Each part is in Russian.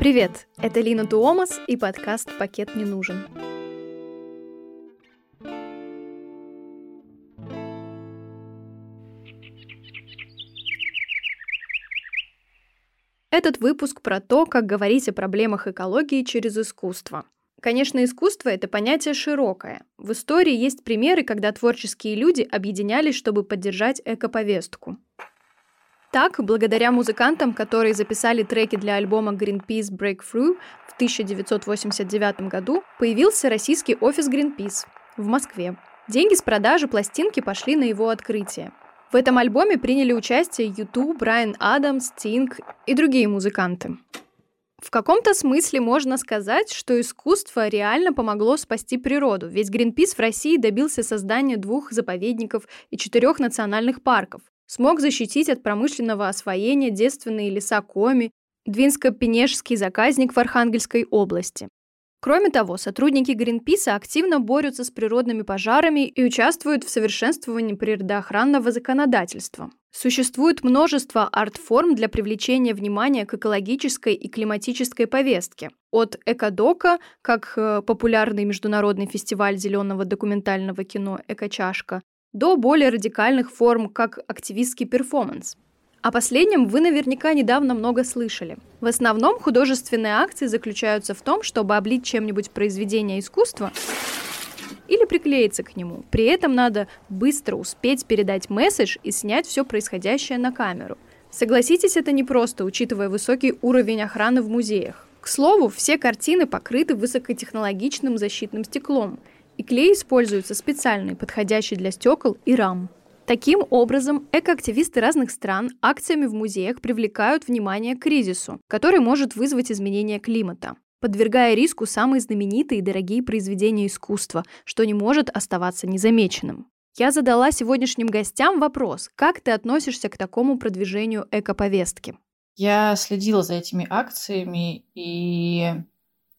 Привет, это Лина Туомас и подкаст «Пакет не нужен». Этот выпуск про то, как говорить о проблемах экологии через искусство. Конечно, искусство — это понятие широкое. В истории есть примеры, когда творческие люди объединялись, чтобы поддержать экоповестку. Так, благодаря музыкантам, которые записали треки для альбома Greenpeace Breakthrough в 1989 году, появился российский офис Greenpeace в Москве. Деньги с продажи пластинки пошли на его открытие. В этом альбоме приняли участие YouTube, Брайан Адамс, Тинг и другие музыканты. В каком-то смысле можно сказать, что искусство реально помогло спасти природу, ведь Greenpeace в России добился создания двух заповедников и четырех национальных парков, смог защитить от промышленного освоения девственные леса Коми, Двинско-Пенежский заказник в Архангельской области. Кроме того, сотрудники Гринписа активно борются с природными пожарами и участвуют в совершенствовании природоохранного законодательства. Существует множество арт-форм для привлечения внимания к экологической и климатической повестке. От «Экодока», как э, популярный международный фестиваль зеленого документального кино «Экочашка», до более радикальных форм, как активистский перформанс. О последнем вы наверняка недавно много слышали. В основном художественные акции заключаются в том, чтобы облить чем-нибудь произведение искусства или приклеиться к нему. При этом надо быстро успеть передать месседж и снять все происходящее на камеру. Согласитесь, это непросто, учитывая высокий уровень охраны в музеях. К слову, все картины покрыты высокотехнологичным защитным стеклом – и клей используется специальный, подходящий для стекол и рам. Таким образом, экоактивисты разных стран акциями в музеях привлекают внимание к кризису, который может вызвать изменение климата, подвергая риску самые знаменитые и дорогие произведения искусства, что не может оставаться незамеченным. Я задала сегодняшним гостям вопрос, как ты относишься к такому продвижению экоповестки? Я следила за этими акциями, и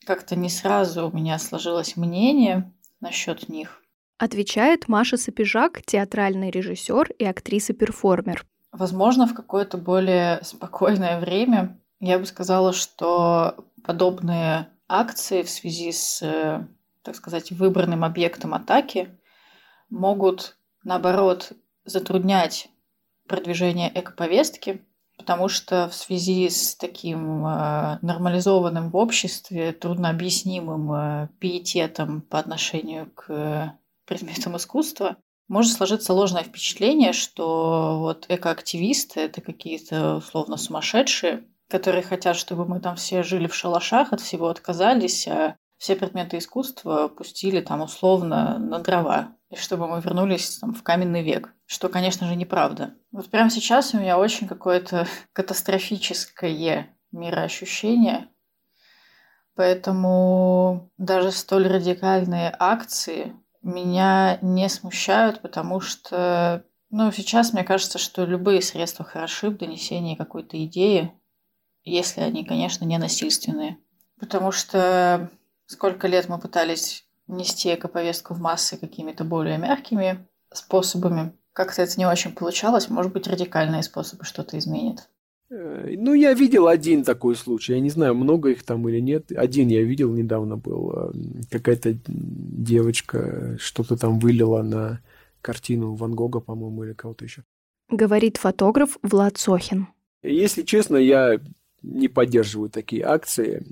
как-то не сразу у меня сложилось мнение насчет них. Отвечает Маша Сапежак, театральный режиссер и актриса-перформер. Возможно, в какое-то более спокойное время я бы сказала, что подобные акции в связи с, так сказать, выбранным объектом атаки могут, наоборот, затруднять продвижение экоповестки, потому что в связи с таким э, нормализованным в обществе, труднообъяснимым э, пиететом по отношению к предметам искусства, может сложиться ложное впечатление, что вот экоактивисты – это какие-то условно сумасшедшие, которые хотят, чтобы мы там все жили в шалашах, от всего отказались, а все предметы искусства пустили там условно на дрова, и чтобы мы вернулись там, в каменный век что, конечно же, неправда. Вот прямо сейчас у меня очень какое-то катастрофическое мироощущение, поэтому даже столь радикальные акции меня не смущают, потому что, ну, сейчас мне кажется, что любые средства хороши в донесении какой-то идеи, если они, конечно, не насильственные. Потому что сколько лет мы пытались нести экоповестку в массы какими-то более мягкими способами, как-то это не очень получалось. Может быть, радикальные способы что-то изменят. Э, ну, я видел один такой случай. Я не знаю, много их там или нет. Один я видел недавно был. Э, какая-то девочка что-то там вылила на картину Ван Гога, по-моему, или кого-то еще. Говорит фотограф Влад Сохин. Если честно, я не поддерживаю такие акции,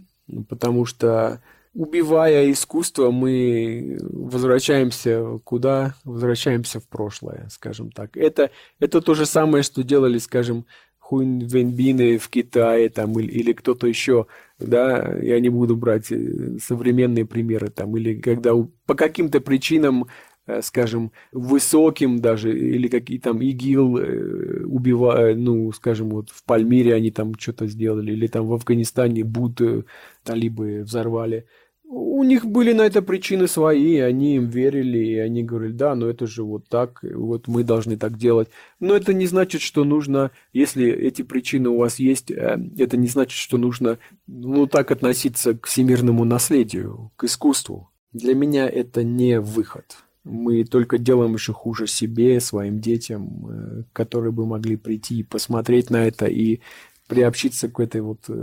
потому что убивая искусство, мы возвращаемся куда? Возвращаемся в прошлое, скажем так. Это, это то же самое, что делали, скажем, Хуин Венбины в Китае там, или, или кто-то еще, да, я не буду брать э, современные примеры там, или когда по каким-то причинам Э, скажем, высоким даже, или какие там ИГИЛ э, убивают, ну, скажем, вот в Пальмире они там что-то сделали, или там в Афганистане Буд талибы взорвали. У них были на это причины свои, они им верили, и они говорили, да, но это же вот так, вот мы должны так делать. Но это не значит, что нужно, если эти причины у вас есть, это не значит, что нужно, ну, так относиться к всемирному наследию, к искусству. Для меня это не выход мы только делаем еще хуже себе, своим детям, э, которые бы могли прийти и посмотреть на это и приобщиться к этой вот э,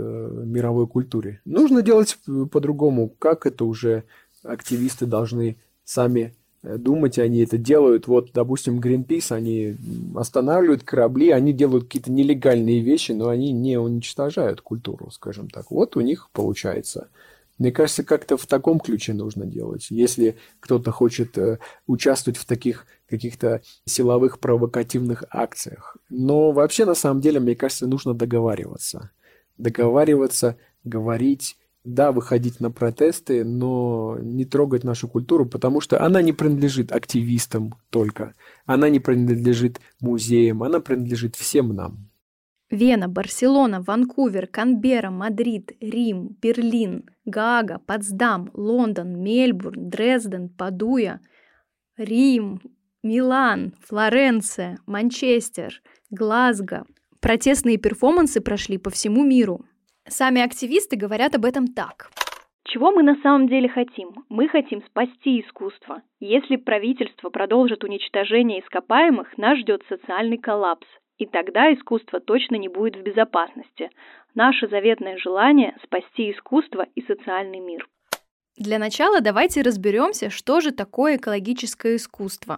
мировой культуре. Нужно делать по-другому, как это уже активисты должны сами э, думать, они это делают. Вот, допустим, Greenpeace, они останавливают корабли, они делают какие-то нелегальные вещи, но они не уничтожают культуру, скажем так. Вот у них получается. Мне кажется, как-то в таком ключе нужно делать. Если кто-то хочет э, участвовать в таких каких-то силовых провокативных акциях. Но вообще, на самом деле, мне кажется, нужно договариваться. Договариваться, говорить, да, выходить на протесты, но не трогать нашу культуру, потому что она не принадлежит активистам только. Она не принадлежит музеям, она принадлежит всем нам. Вена, Барселона, Ванкувер, Канберра, Мадрид, Рим, Берлин, Гаага, Потсдам, Лондон, Мельбурн, Дрезден, Падуя, Рим, Милан, Флоренция, Манчестер, Глазго. Протестные перформансы прошли по всему миру. Сами активисты говорят об этом так. Чего мы на самом деле хотим? Мы хотим спасти искусство. Если правительство продолжит уничтожение ископаемых, нас ждет социальный коллапс. И тогда искусство точно не будет в безопасности. Наше заветное желание – спасти искусство и социальный мир. Для начала давайте разберемся, что же такое экологическое искусство.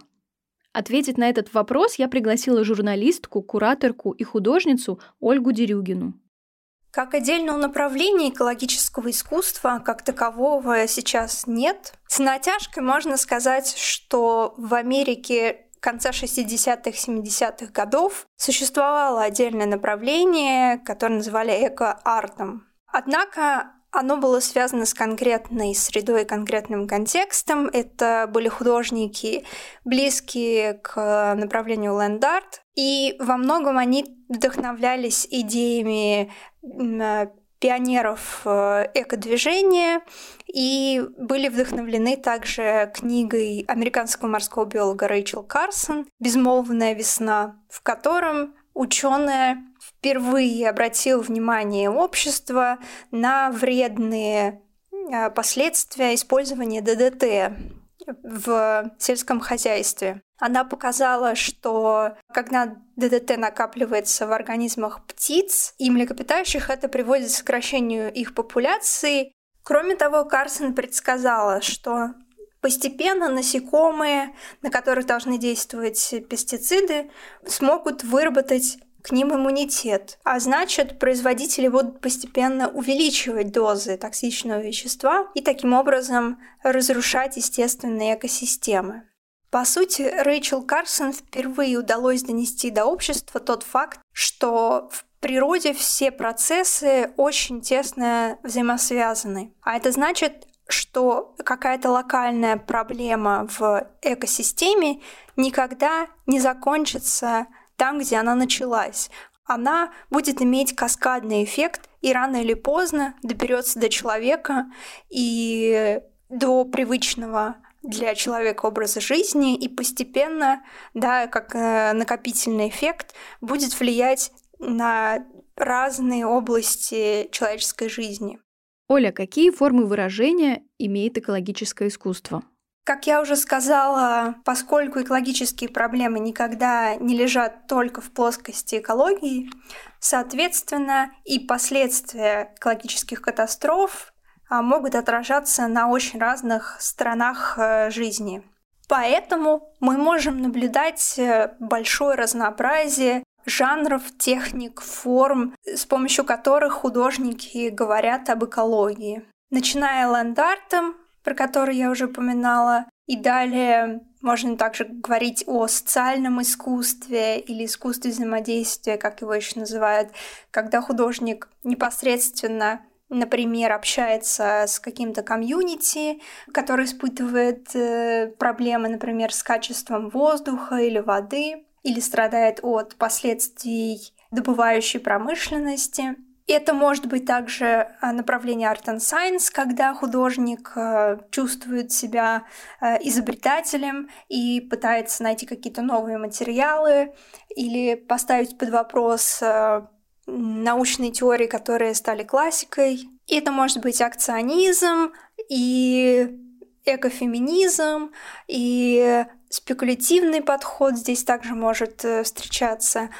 Ответить на этот вопрос я пригласила журналистку, кураторку и художницу Ольгу Дерюгину. Как отдельного направления экологического искусства, как такового, сейчас нет. С натяжкой можно сказать, что в Америке конца 60-х, 70-х годов существовало отдельное направление, которое называли эко-артом. Однако оно было связано с конкретной средой и конкретным контекстом. Это были художники, близкие к направлению ленд-арт, и во многом они вдохновлялись идеями пионеров э, экодвижения и были вдохновлены также книгой американского морского биолога Рэйчел Карсон «Безмолвная весна», в котором ученая впервые обратил внимание общества на вредные э, последствия использования ДДТ в сельском хозяйстве. Она показала, что когда ДДТ накапливается в организмах птиц и млекопитающих, это приводит к сокращению их популяции. Кроме того, Карсон предсказала, что постепенно насекомые, на которых должны действовать пестициды, смогут выработать к ним иммунитет. А значит, производители будут постепенно увеличивать дозы токсичного вещества и таким образом разрушать естественные экосистемы. По сути, Рэйчел Карсон впервые удалось донести до общества тот факт, что в природе все процессы очень тесно взаимосвязаны. А это значит, что какая-то локальная проблема в экосистеме никогда не закончится там, где она началась. Она будет иметь каскадный эффект и рано или поздно доберется до человека и до привычного для человека образа жизни и постепенно, да, как э, накопительный эффект, будет влиять на разные области человеческой жизни. Оля, какие формы выражения имеет экологическое искусство? Как я уже сказала, поскольку экологические проблемы никогда не лежат только в плоскости экологии, соответственно, и последствия экологических катастроф а, могут отражаться на очень разных сторонах э, жизни. Поэтому мы можем наблюдать э, большое разнообразие жанров, техник, форм, с помощью которых художники говорят об экологии. Начиная ландартом, про который я уже упоминала, и далее можно также говорить о социальном искусстве или искусстве взаимодействия, как его еще называют, когда художник непосредственно например, общается с каким-то комьюнити, который испытывает э, проблемы, например, с качеством воздуха или воды, или страдает от последствий добывающей промышленности. Это может быть также э, направление Art and Science, когда художник э, чувствует себя изобретателем и пытается найти какие-то новые материалы или поставить под вопрос научные теории, которые стали классикой. Это может быть акционизм и экофеминизм, и спекулятивный подход здесь также может э, встречаться.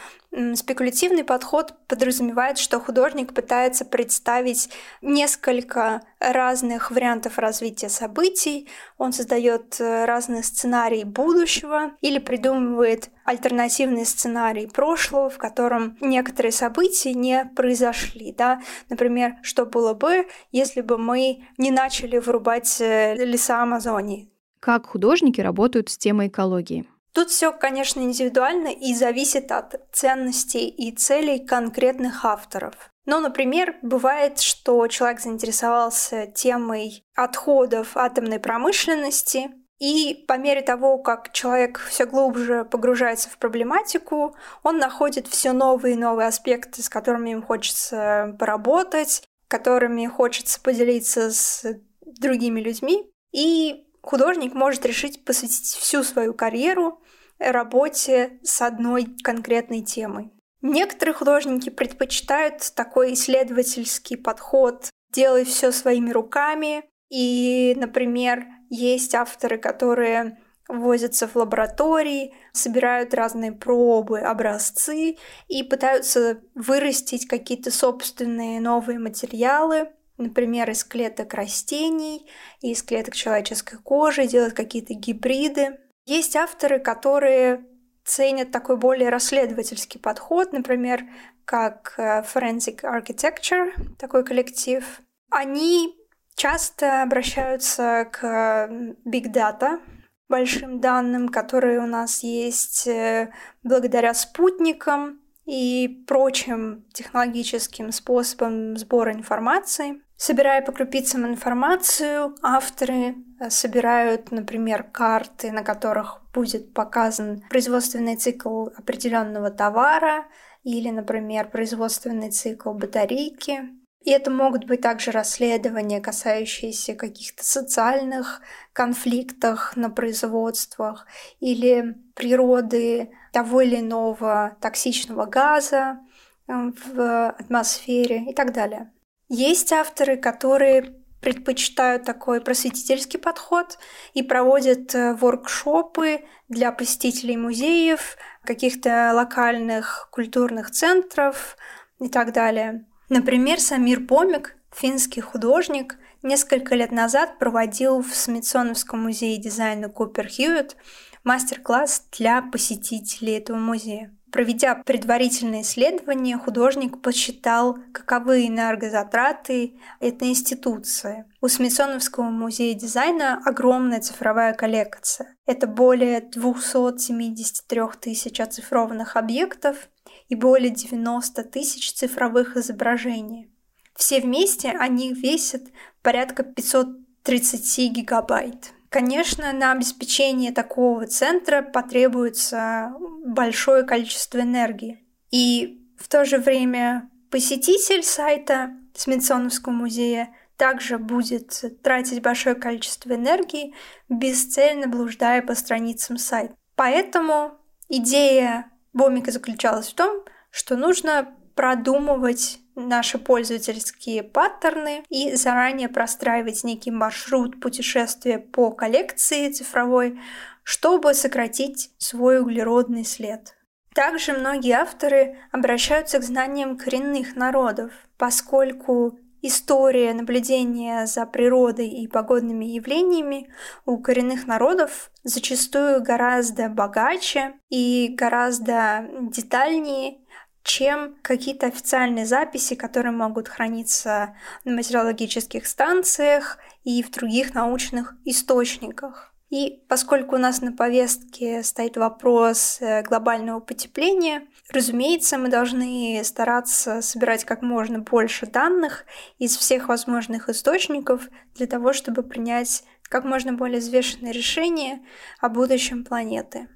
Спекулятивный подход подразумевает, что художник пытается представить несколько разных вариантов развития событий, он создает э, разные сценарии будущего или придумывает альтернативный сценарий прошлого, в котором некоторые события не произошли. Да? Например, что было бы, если бы мы не начали вырубать э, леса Амазонии. Как художники работают с темой экологии? Тут все, конечно, индивидуально и зависит от ценностей и целей конкретных авторов. Но, например, бывает, что человек заинтересовался темой отходов атомной промышленности, и по мере того, как человек все глубже погружается в проблематику, он находит все новые и новые аспекты, с которыми им хочется поработать, которыми хочется поделиться с другими людьми. И художник может решить посвятить всю свою карьеру работе с одной конкретной темой. Некоторые художники предпочитают такой исследовательский подход, делать все своими руками. И, например, есть авторы, которые возятся в лаборатории, собирают разные пробы, образцы и пытаются вырастить какие-то собственные новые материалы, например, из клеток растений, из клеток человеческой кожи, делать какие-то гибриды. Есть авторы, которые ценят такой более расследовательский подход, например, как э, Forensic Architecture, такой коллектив. Они часто обращаются к Big Data, большим данным, которые у нас есть э, благодаря спутникам и прочим технологическим способам сбора информации. Собирая по крупицам информацию, авторы э, собирают, например, карты, на которых будет показан производственный цикл определенного товара или, например, производственный цикл батарейки. И это могут быть также расследования, касающиеся каких-то социальных конфликтов на производствах или природы того или иного токсичного газа э, в атмосфере и так далее. Есть авторы, которые предпочитают такой просветительский подход и проводят э, воркшопы для посетителей музеев, каких-то локальных культурных центров и так далее. Например, Самир Помик, финский художник, несколько лет назад проводил в Смитсоновском музее дизайна Купер Хьюитт мастер-класс для посетителей этого музея. Проведя предварительное исследование, художник посчитал, каковы энергозатраты этой институции. У Смитсоновского музея дизайна огромная цифровая коллекция. Это более 273 тысяч оцифрованных объектов и более 90 тысяч цифровых изображений. Все вместе они весят порядка 530 гигабайт. Конечно, на обеспечение такого центра потребуется большое количество энергии. И в то же время посетитель сайта Смитсоновского музея также будет тратить большое количество энергии, бесцельно блуждая по страницам сайта. Поэтому идея Бомика заключалась в том, что нужно продумывать наши пользовательские паттерны и заранее простраивать некий маршрут путешествия по коллекции цифровой, чтобы сократить свой углеродный след. Также многие авторы обращаются к знаниям коренных народов, поскольку история наблюдения за природой и погодными явлениями у коренных народов зачастую гораздо богаче и гораздо детальнее, чем какие-то официальные записи, которые могут храниться на материологических станциях и в других научных источниках. И поскольку у нас на повестке стоит вопрос э, глобального потепления, разумеется, мы должны стараться собирать как можно больше данных из всех возможных источников для того, чтобы принять как можно более взвешенное решение о будущем планеты.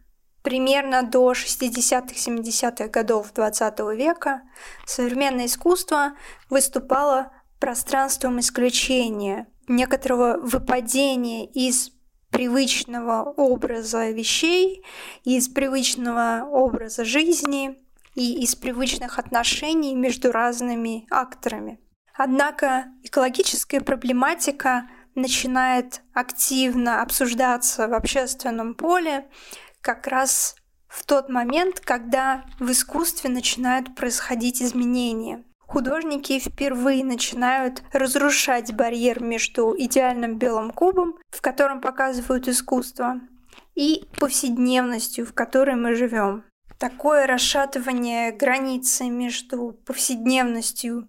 Примерно до 60-70-х годов XX века современное искусство выступало пространством исключения, некоторого выпадения из привычного образа вещей, из привычного образа жизни и из привычных отношений между разными акторами. Однако экологическая проблематика начинает активно обсуждаться в общественном поле как раз в тот момент, когда в искусстве начинают происходить изменения. Художники впервые начинают разрушать барьер между идеальным белым кубом, в котором показывают искусство, и повседневностью, в которой мы живем. Такое расшатывание границы между повседневностью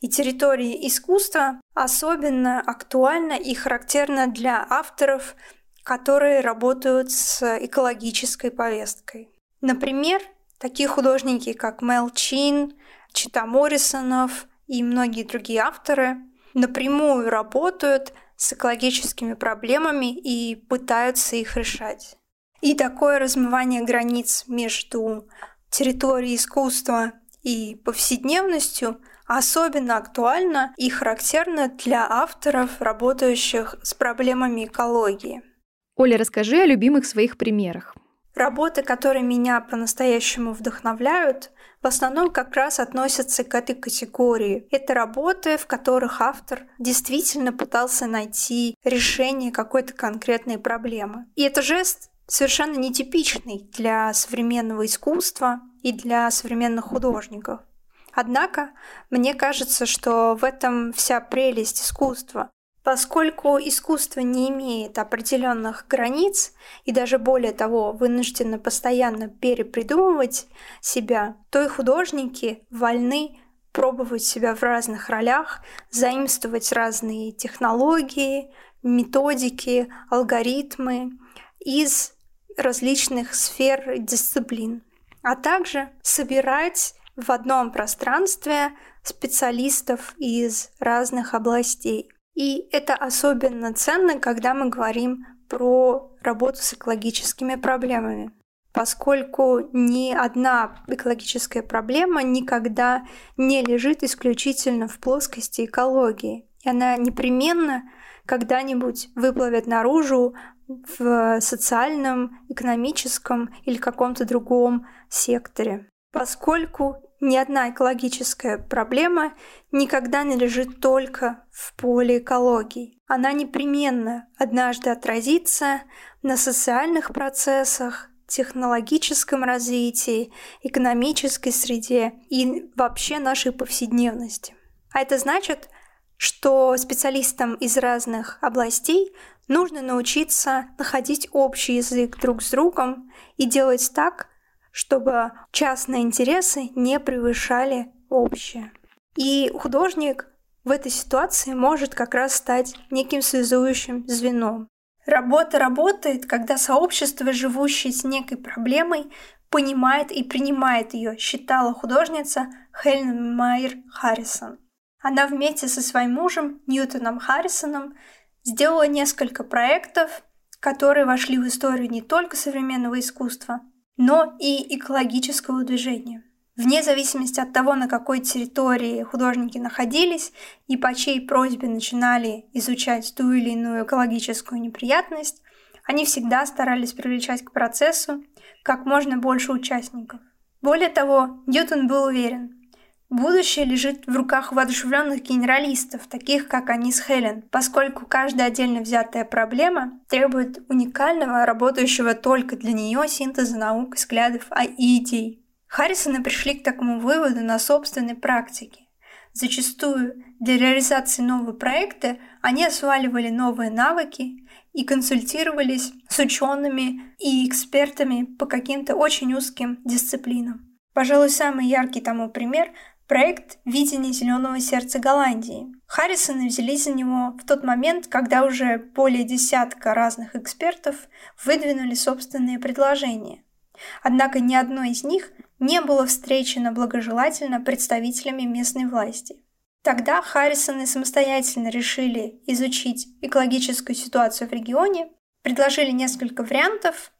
и территорией искусства особенно актуально и характерно для авторов, которые работают с экологической повесткой. Например, такие художники, как Мел Чин, Чита Моррисонов и многие другие авторы напрямую работают с экологическими проблемами и пытаются их решать. И такое размывание границ между территорией искусства и повседневностью особенно актуально и характерно для авторов, работающих с проблемами экологии. Оля, расскажи о любимых своих примерах. Работы, которые меня по-настоящему вдохновляют, в основном как раз относятся к этой категории. Это работы, в которых автор действительно пытался найти решение какой-то конкретной проблемы. И это жест совершенно нетипичный для современного искусства и для современных художников. Однако, мне кажется, что в этом вся прелесть искусства. Поскольку искусство не имеет определенных границ и даже более того вынуждено постоянно перепридумывать себя, то и художники вольны пробовать себя в разных ролях, заимствовать разные технологии, методики, алгоритмы из различных сфер и дисциплин, а также собирать в одном пространстве специалистов из разных областей. И это особенно ценно, когда мы говорим про работу с экологическими проблемами, поскольку ни одна экологическая проблема никогда не лежит исключительно в плоскости экологии. И она непременно когда-нибудь выплывет наружу в социальном, экономическом или каком-то другом секторе, поскольку ни одна экологическая проблема никогда не лежит только в поле экологии. Она непременно однажды отразится на социальных процессах, технологическом развитии, экономической среде и вообще нашей повседневности. А это значит, что специалистам из разных областей нужно научиться находить общий язык друг с другом и делать так, чтобы частные интересы не превышали общие. И художник в этой ситуации может как раз стать неким связующим звеном. Работа работает, когда сообщество, живущее с некой проблемой, понимает и принимает ее, считала художница Хелен Майер Харрисон. Она вместе со своим мужем Ньютоном Харрисоном сделала несколько проектов, которые вошли в историю не только современного искусства, но и экологического движения. Вне зависимости от того, на какой территории художники находились и по чьей просьбе начинали изучать ту или иную экологическую неприятность, они всегда старались привлечать к процессу как можно больше участников. Более того, Ньютон был уверен, Будущее лежит в руках воодушевленных генералистов, таких как они с Хелен, поскольку каждая отдельно взятая проблема требует уникального, работающего только для нее синтеза наук, взглядов и идей. Харрисоны пришли к такому выводу на собственной практике. Зачастую для реализации нового проекта они осваивали новые навыки и консультировались с учеными и экспертами по каким-то очень узким дисциплинам. Пожалуй, самый яркий тому пример Проект «Видение зеленого сердца Голландии». Харрисоны взялись за него в тот момент, когда уже более десятка разных экспертов выдвинули собственные предложения. Однако ни одно из них не было встречено благожелательно представителями местной власти. Тогда Харрисоны самостоятельно решили изучить экологическую ситуацию в регионе, предложили несколько вариантов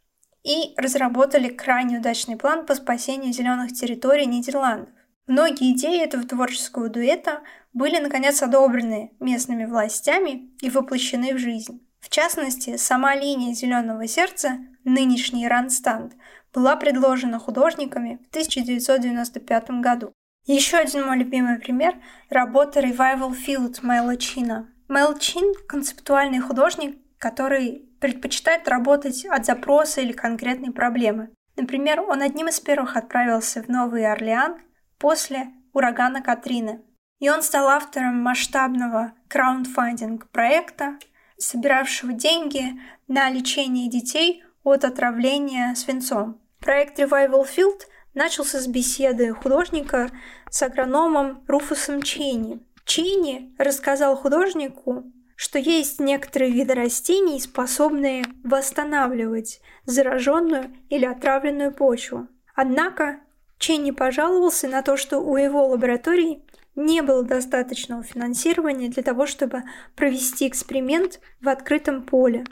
и разработали крайне удачный план по спасению зеленых территорий Нидерландов. Многие идеи этого творческого дуэта были, наконец, одобрены местными властями и воплощены в жизнь. В частности, сама линия «Зеленого сердца», нынешний Ранстанд, была предложена художниками в 1995 году. Еще один мой любимый пример – работа Revival Field Мэла Чина. Мэл Чин – концептуальный художник, который предпочитает работать от запроса или конкретной проблемы. Например, он одним из первых отправился в Новый Орлеан после урагана Катрины. И он стал автором масштабного краундфандинг проекта, собиравшего деньги на лечение детей от отравления свинцом. Проект Revival Field начался с беседы художника с агрономом Руфусом Чейни. Чейни рассказал художнику, что есть некоторые виды растений, способные восстанавливать зараженную или отравленную почву. Однако Чейни пожаловался на то, что у его лаборатории не было достаточного финансирования для того, чтобы провести эксперимент в открытом поле.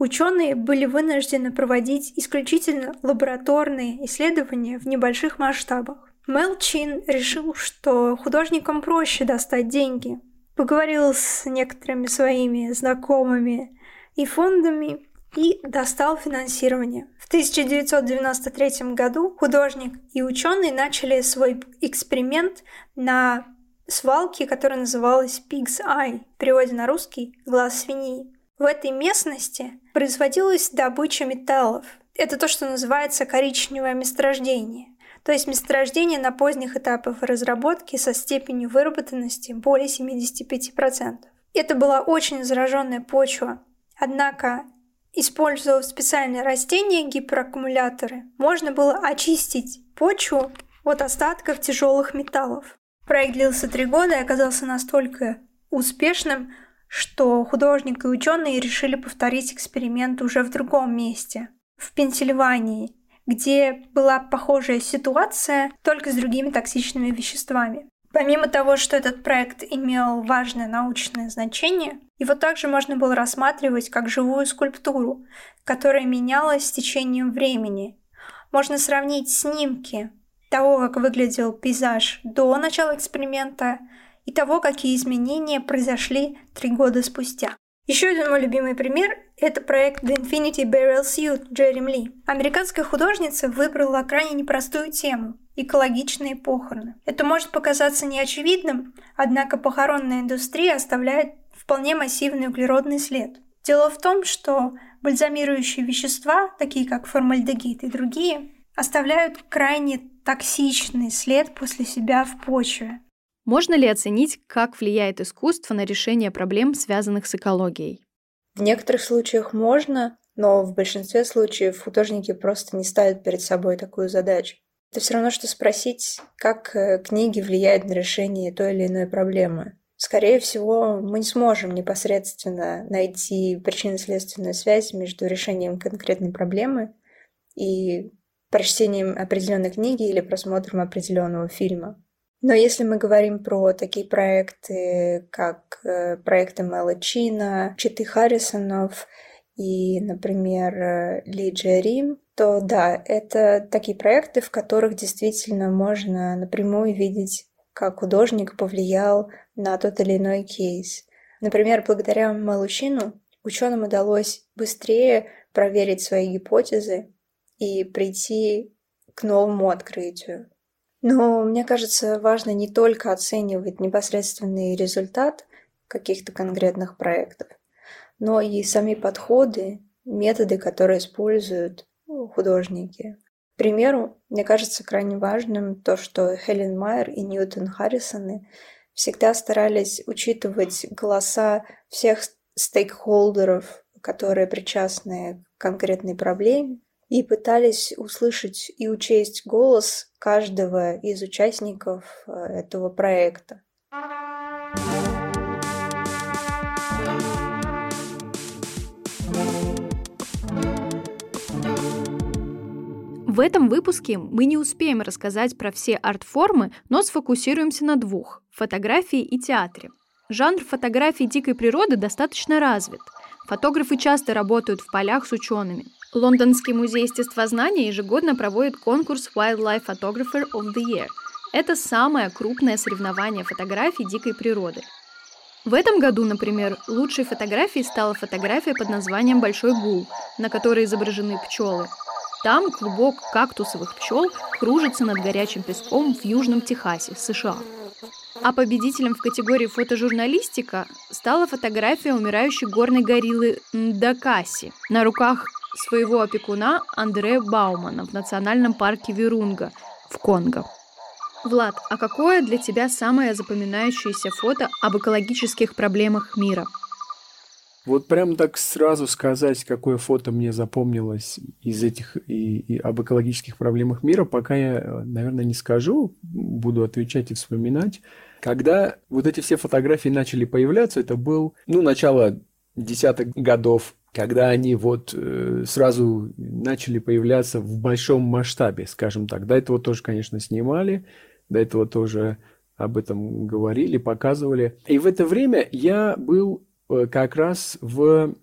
Ученые были вынуждены проводить исключительно лабораторные исследования в небольших масштабах. Мел Чин решил, что художникам проще достать деньги. Поговорил с некоторыми своими знакомыми и фондами и достал финансирование. В 1993 году художник и ученый начали свой эксперимент на свалке, которая называлась Pig's Eye, в переводе на русский «глаз свиньи». В этой местности производилась добыча металлов. Это то, что называется коричневое месторождение, то есть месторождение на поздних этапах разработки со степенью выработанности более 75%. Это была очень зараженная почва, однако Используя специальные растения, гипераккумуляторы, можно было очистить почву от остатков тяжелых металлов. Проект длился три года и оказался настолько успешным, что художник и ученые решили повторить эксперимент уже в другом месте, в Пенсильвании, где была похожая ситуация, только с другими токсичными веществами. Помимо того, что этот проект имел важное научное значение, его также можно было рассматривать как живую скульптуру, которая менялась с течением времени. Можно сравнить снимки того, как выглядел пейзаж до начала эксперимента, и того, какие изменения произошли три года спустя. Еще один мой любимый пример – это проект The Infinity Burial Suit Джерем Ли. Американская художница выбрала крайне непростую тему – экологичные похороны. Это может показаться неочевидным, однако похоронная индустрия оставляет вполне массивный углеродный след. Дело в том, что бальзамирующие вещества, такие как формальдегид и другие, оставляют крайне токсичный след после себя в почве. Можно ли оценить, как влияет искусство на решение проблем, связанных с экологией? В некоторых случаях можно, но в большинстве случаев художники просто не ставят перед собой такую задачу. Это все равно, что спросить, как э, книги влияют на решение той или иной проблемы. Скорее всего, мы не сможем непосредственно найти причинно-следственную связь между решением конкретной проблемы и прочтением определенной книги или просмотром определенного фильма. Но если мы говорим про такие проекты, как э, проекты Мэла Чина, Читы Харрисонов и, например, э, Лиджия Рим, то да, это такие проекты, в которых действительно можно напрямую видеть, как художник повлиял на тот или иной кейс. Например, благодаря Малучину ученым удалось быстрее проверить свои гипотезы и прийти к новому открытию. Но мне кажется, важно не только оценивать непосредственный результат каких-то конкретных проектов, но и сами подходы, методы, которые используют художники. К примеру, мне кажется крайне важным то, что Хелен Майер и Ньютон Харрисоны всегда старались учитывать голоса всех стейкхолдеров, которые причастны к конкретной проблеме, и пытались услышать и учесть голос каждого из участников э, этого проекта. В этом выпуске мы не успеем рассказать про все арт-формы, но сфокусируемся на двух – фотографии и театре. Жанр фотографии дикой природы достаточно развит. Фотографы часто работают в полях с учеными, Лондонский музей естествознания ежегодно проводит конкурс Wildlife Photographer of the Year. Это самое крупное соревнование фотографий дикой природы. В этом году, например, лучшей фотографией стала фотография под названием «Большой гул», на которой изображены пчелы. Там клубок кактусовых пчел кружится над горячим песком в Южном Техасе, США. А победителем в категории фотожурналистика стала фотография умирающей горной гориллы Ндакаси. На руках своего опекуна Андре Баумана в национальном парке Вирунга в Конго. Влад, а какое для тебя самое запоминающееся фото об экологических проблемах мира? Вот прям так сразу сказать, какое фото мне запомнилось из этих и, и об экологических проблемах мира, пока я, наверное, не скажу, буду отвечать и вспоминать. Когда вот эти все фотографии начали появляться, это был, ну, начало десятых годов, когда они вот э, сразу начали появляться в большом масштабе, скажем так. До этого тоже, конечно, снимали, до этого тоже об этом говорили, показывали. И в это время я был Э, как раз в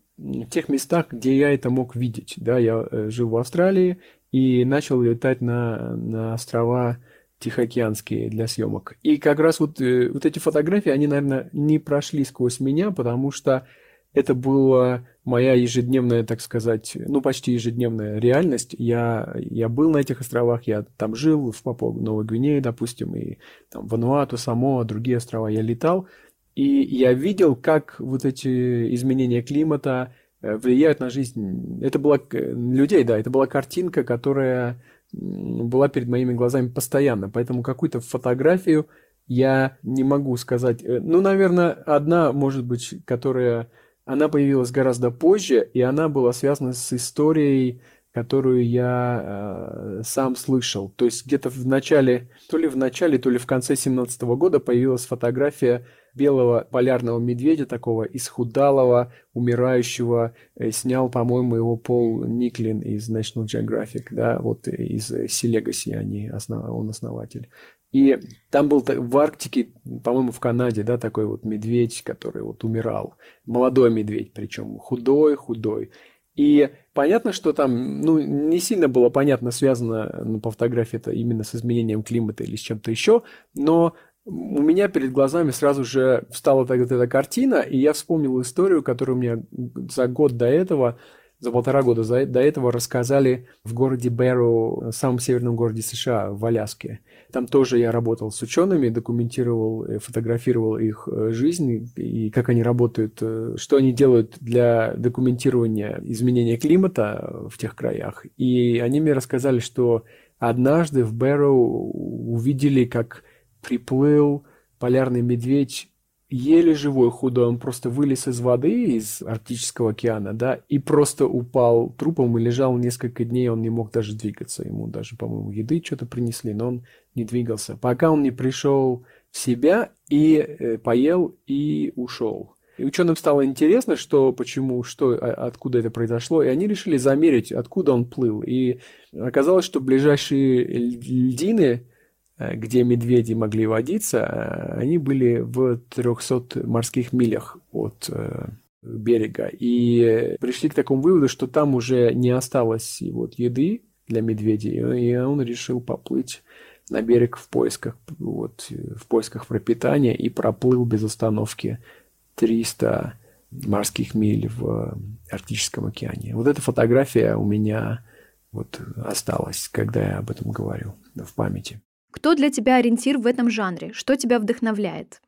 тех местах, где я это мог видеть. Да, я э, жил в Австралии и начал летать на, на острова Тихоокеанские для съемок. И как раз вот, э, вот эти фотографии, они, наверное, не прошли сквозь меня, потому что это была моя ежедневная, так сказать, ну, почти ежедневная реальность. Я, я был на этих островах, я там жил, в Папуа Новой Гвинее, допустим, и там Вануату, Самоа, другие острова я летал. И я видел, как вот эти изменения климата э, влияют на жизнь. Это была людей, да, это была картинка, которая была перед моими глазами постоянно. Поэтому какую-то фотографию я не могу сказать. Э, ну, наверное, одна, может быть, которая... Она появилась гораздо позже, и она была связана с историей, которую я э, сам слышал. То есть где-то в начале, то ли в начале, то ли в конце 17 года появилась фотография белого полярного медведя, такого исхудалого, умирающего, э, снял, по-моему, его Пол Никлин из National Geographic, да, вот из Sea Legacy, они, он основатель. И там был в Арктике, по-моему, в Канаде, да, такой вот медведь, который вот умирал. Молодой медведь, причем худой, худой. И понятно, что там, ну, не сильно было понятно, связано ну, по фотографии это именно с изменением климата или с чем-то еще, но у меня перед глазами сразу же встала так, эта картина, и я вспомнил историю, которую мне за год до этого, за полтора года до этого рассказали в городе Бэрроу, самом северном городе США, в Аляске. Там тоже я работал с учеными, документировал, фотографировал их э, жизнь и как они работают, э, что они делают для документирования изменения климата в тех краях. И они мне рассказали, что однажды в Бэрроу увидели, как приплыл полярный медведь еле живой, худой, он просто вылез из воды, из Арктического океана, да, и просто упал трупом и лежал несколько дней, он не мог даже двигаться, ему даже, по-моему, еды что-то принесли, но он не двигался, пока он не пришел в себя и э, поел и ушел. И ученым стало интересно, что, почему, что, а, откуда это произошло, и они решили замерить, откуда он плыл. И оказалось, что ближайшие льдины где медведи могли водиться, э, они были в 300 морских милях от э, берега. И пришли к такому выводу, что там уже не осталось вот еды для медведей, и он решил поплыть на берег в поисках, вот, в поисках пропитания и проплыл без остановки 300 морских миль в Арктическом океане. Вот эта фотография у меня вот осталась, когда я об этом говорю в памяти. Кто для тебя ориентир в этом жанре? Что тебя вдохновляет?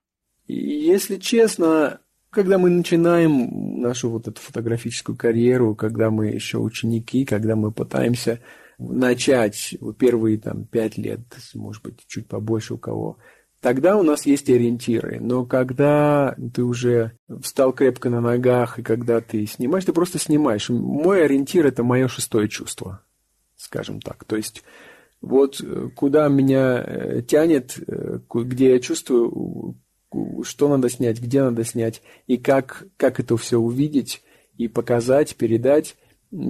Если честно, когда мы начинаем нашу вот эту фотографическую карьеру, когда мы еще ученики, когда мы пытаемся начать первые там пять лет, может быть, чуть побольше у кого, тогда у нас есть ориентиры. Но когда ты уже встал крепко на ногах, и когда ты снимаешь, ты просто снимаешь. Мой ориентир – это мое шестое чувство, скажем так. То есть вот э, куда меня э, тянет, э, где я чувствую, что надо снять, где надо снять, и как, как это все увидеть и показать, передать.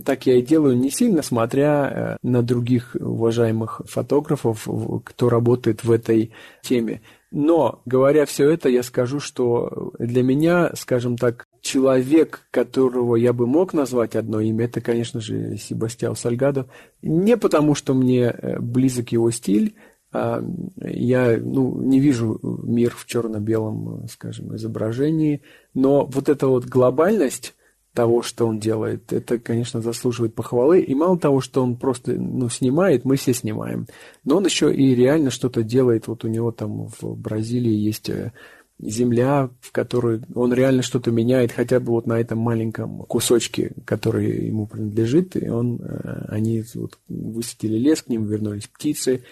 Так я и делаю, не сильно смотря на других уважаемых фотографов, кто работает в этой теме. Но, говоря все это, я скажу, что для меня, скажем так, человек, которого я бы мог назвать одно имя, это, конечно же, Себастьян Сальгадо. Не потому, что мне э, близок его стиль, а я ну, не вижу мир в черно-белом, скажем, изображении, но вот эта вот глобальность того, что он делает, это, конечно, заслуживает похвалы. И мало того, что он просто ну, снимает, мы все снимаем, но он еще и реально что-то делает. Вот у него там в Бразилии есть э, земля, в которой он реально что-то меняет, хотя бы вот на этом маленьком кусочке, который ему принадлежит, и он, э, они вот высадили лес, к ним вернулись птицы,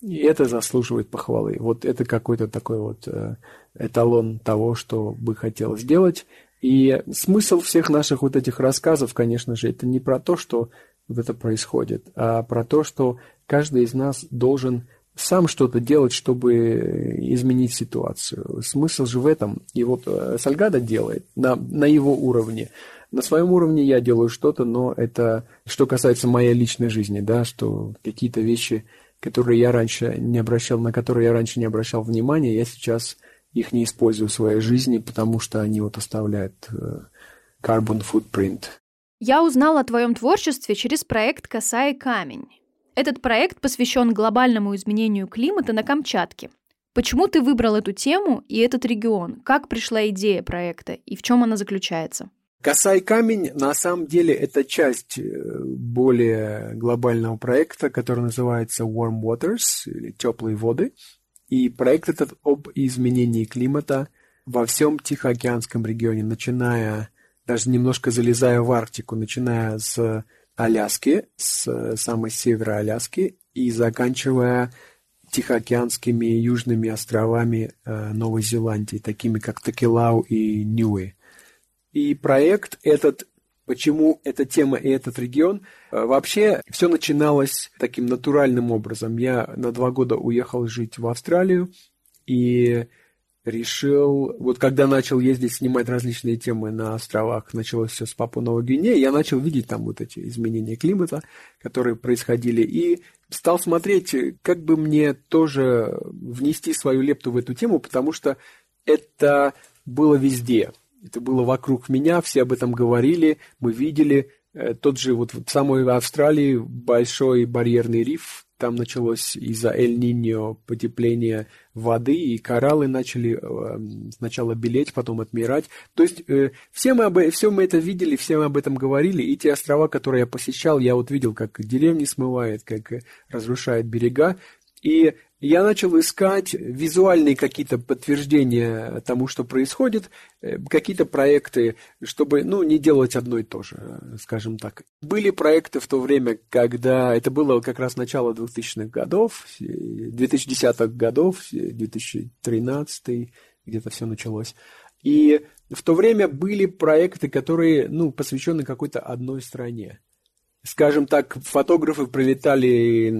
и это заслуживает похвалы. Вот это какой-то такой вот э, эталон того, что бы хотел сделать. И смысл всех наших вот этих рассказов, конечно же, это не про то, что вот это происходит, а про то, что каждый из нас должен сам что-то делать, чтобы изменить ситуацию. Смысл же в этом. И вот э, Сальгада делает на, на его уровне. На своем уровне я делаю что-то, но это что касается моей личной жизни, да, что какие-то вещи, которые я раньше не обращал, на которые я раньше не обращал внимания, я сейчас их не использую в своей жизни, потому что они вот оставляют э, carbon footprint. Я узнал о твоем творчестве через проект «Коса и камень». Этот проект посвящен глобальному изменению климата на Камчатке. Почему ты выбрал эту тему и этот регион? Как пришла идея проекта и в чем она заключается? Коса и камень на самом деле это часть э, более глобального проекта, который называется Warm Waters, или теплые воды. И проект этот об изменении климата во всем Тихоокеанском регионе, начиная, даже немножко залезая в Арктику, начиная с Аляски, с самой севера Аляски и заканчивая Тихоокеанскими южными островами э, Новой Зеландии, такими как Такелау и Ньюи. И проект этот, почему эта тема и этот регион, э, вообще все начиналось таким натуральным образом. Я на два года уехал жить в Австралию, и решил, вот когда начал ездить снимать различные темы на островах, началось все с Папу Новой Гвинеи, я начал видеть там вот эти изменения климата, которые происходили, и стал смотреть, как бы мне тоже внести свою лепту в эту тему, потому что это было везде. Это было вокруг меня, все об этом говорили, мы видели. Э, тот же вот в самой Австралии большой барьерный риф там началось из-за Эль-Ниньо потепление воды, и кораллы начали э, сначала белеть, потом отмирать. То есть э, все, мы об, все мы это видели, все мы об этом говорили, и те острова, которые я посещал, я вот видел, как деревни смывает, как э, разрушает берега. И я начал искать визуальные какие-то подтверждения тому, что происходит, э, какие-то проекты, чтобы, ну, не делать одно и то же, скажем так. Были проекты в то время, когда это было как раз начало 2000-х годов, 2010-х годов, 2013 где-то все началось. И в то время были проекты, которые, ну, посвящены какой-то одной стране скажем так, фотографы прилетали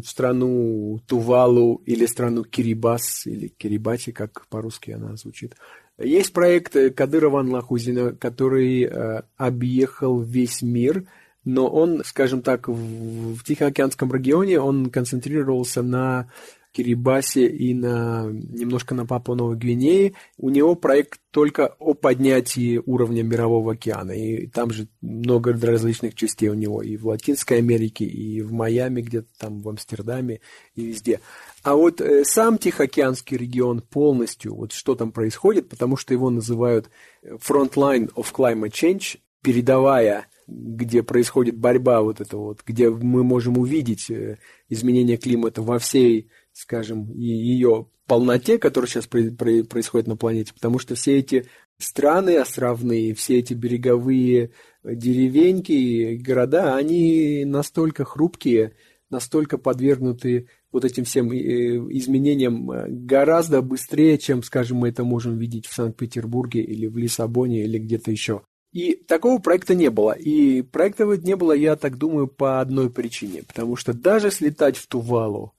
в страну Тувалу или страну Кирибас, или Кирибати, как по-русски она звучит. Есть проект Кадырова Анлахузина, который э, объехал весь мир, но он, скажем так, в, в Тихоокеанском регионе он концентрировался на Кирибасе и на, немножко на Папуа Новой Гвинее. У него проект только о поднятии уровня Мирового океана. И там же много различных частей у него. И в Латинской Америке, и в Майами, где-то там в Амстердаме, и везде. А вот э, сам Тихоокеанский регион полностью, вот что там происходит, потому что его называют Frontline of Climate Change, передовая где происходит борьба вот это вот, где мы можем увидеть э, изменение климата во всей скажем, ее полноте, которая сейчас происходит на планете, потому что все эти страны островные, все эти береговые деревеньки, города, они настолько хрупкие, настолько подвергнуты вот этим всем э, изменениям э, гораздо быстрее, чем, скажем, мы это можем видеть в Санкт-Петербурге или в Лиссабоне или где-то еще. И такого проекта не было. И проекта не было, я так думаю, по одной причине. Потому что даже слетать в Тувалу,